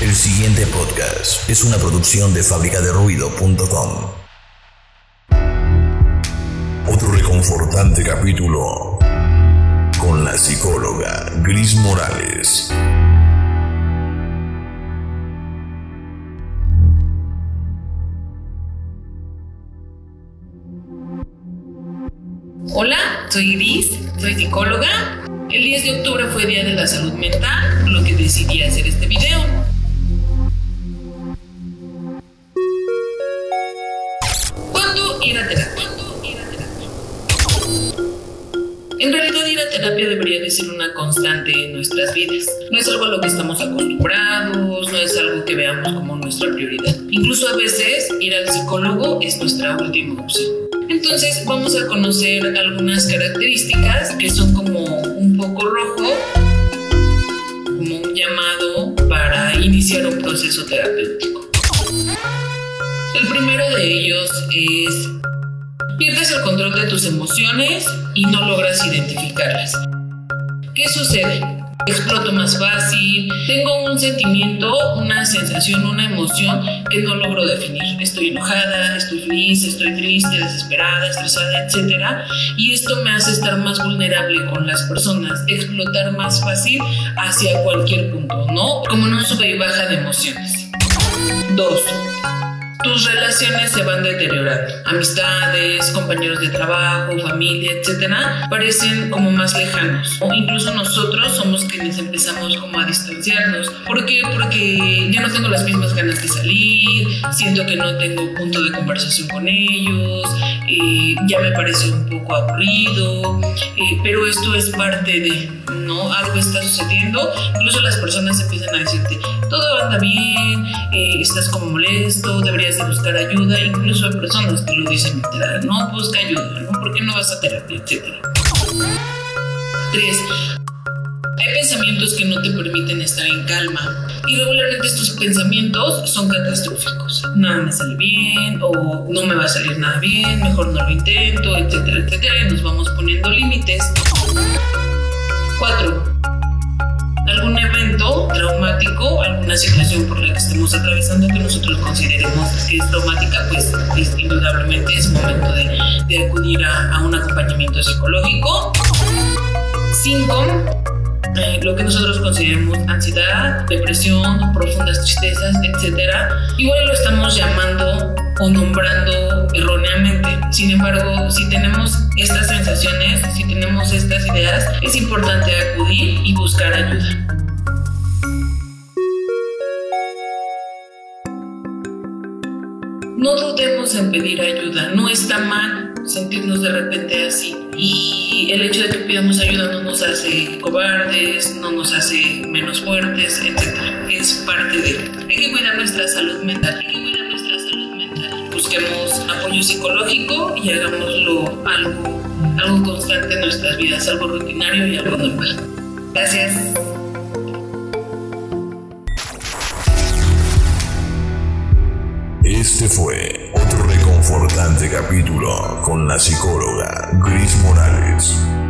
El siguiente podcast es una producción de fabricaderuido.com. Otro reconfortante capítulo con la psicóloga Gris Morales. Hola, soy Gris, soy psicóloga. El 10 de octubre fue Día de la Salud Mental, por lo que decidí hacer este video. ¿Cuándo ir a terapia? En realidad ir a terapia debería de ser una constante en nuestras vidas. No es algo a lo que estamos acostumbrados, no es algo que veamos como nuestra prioridad. Incluso a veces ir al psicólogo es nuestra última opción. Entonces vamos a conocer algunas características que son como un poco rojo, como un llamado para iniciar un proceso terapéutico. El primero de ellos es pierdes el control de tus emociones y no logras identificarlas. ¿Qué sucede? Exploto más fácil, tengo un sentimiento, una sensación, una emoción que no logro definir. Estoy enojada, estoy feliz, estoy triste, desesperada, estresada, etc. Y esto me hace estar más vulnerable con las personas, explotar más fácil hacia cualquier punto, ¿no? Como en un sube y baja de emociones. Dos, tus relaciones se van deteriorando. Amistades, compañeros de trabajo, familia, etcétera, parecen como más lejanos. O incluso nosotros somos quienes empezamos como a distanciarnos. ¿Por qué? Porque ya no tengo las mismas ganas de salir, siento que no tengo punto de conversación con ellos, eh, ya me parece un poco aburrido, eh, pero esto es parte de, ¿no? Algo está sucediendo. Incluso las personas empiezan a decirte, todo anda bien, eh, estás como molesto, deberías de buscar ayuda, incluso a personas que lo dicen literal, no busca ayuda, ¿no? ¿Por qué no vas a terapia, etcétera? 3. Hay pensamientos que no te permiten estar en calma. Y regularmente estos pensamientos son catastróficos. Nada me sale bien o no me va a salir nada bien, mejor no lo intento, etcétera, etcétera. Y nos vamos poniendo límites. 4. Alguna situación por la que estemos atravesando que nosotros consideremos que es traumática, pues, indudablemente es momento de, de acudir a, a, un acompañamiento psicológico. Cinco, eh, lo que nosotros consideremos ansiedad, depresión, profundas tristezas, etc. Igual lo estamos llamando o nombrando erróneamente. Sin embargo, si tenemos estas sensaciones, si tenemos estas ideas, es importante acudir y buscar ayuda. Dudemos en pedir ayuda, no está mal sentirnos de repente así. Y el hecho de que pidamos ayuda no nos hace cobardes, no nos hace menos fuertes, etc. Es parte de... Hay que cuidar nuestra salud mental. Hay que cuidar nuestra salud mental. Busquemos apoyo psicológico y hagámoslo algo, algo constante en nuestras vidas, algo rutinario y algo normal. Gracias. Este fue reconfortante capítulo con la psicóloga Gris Morales.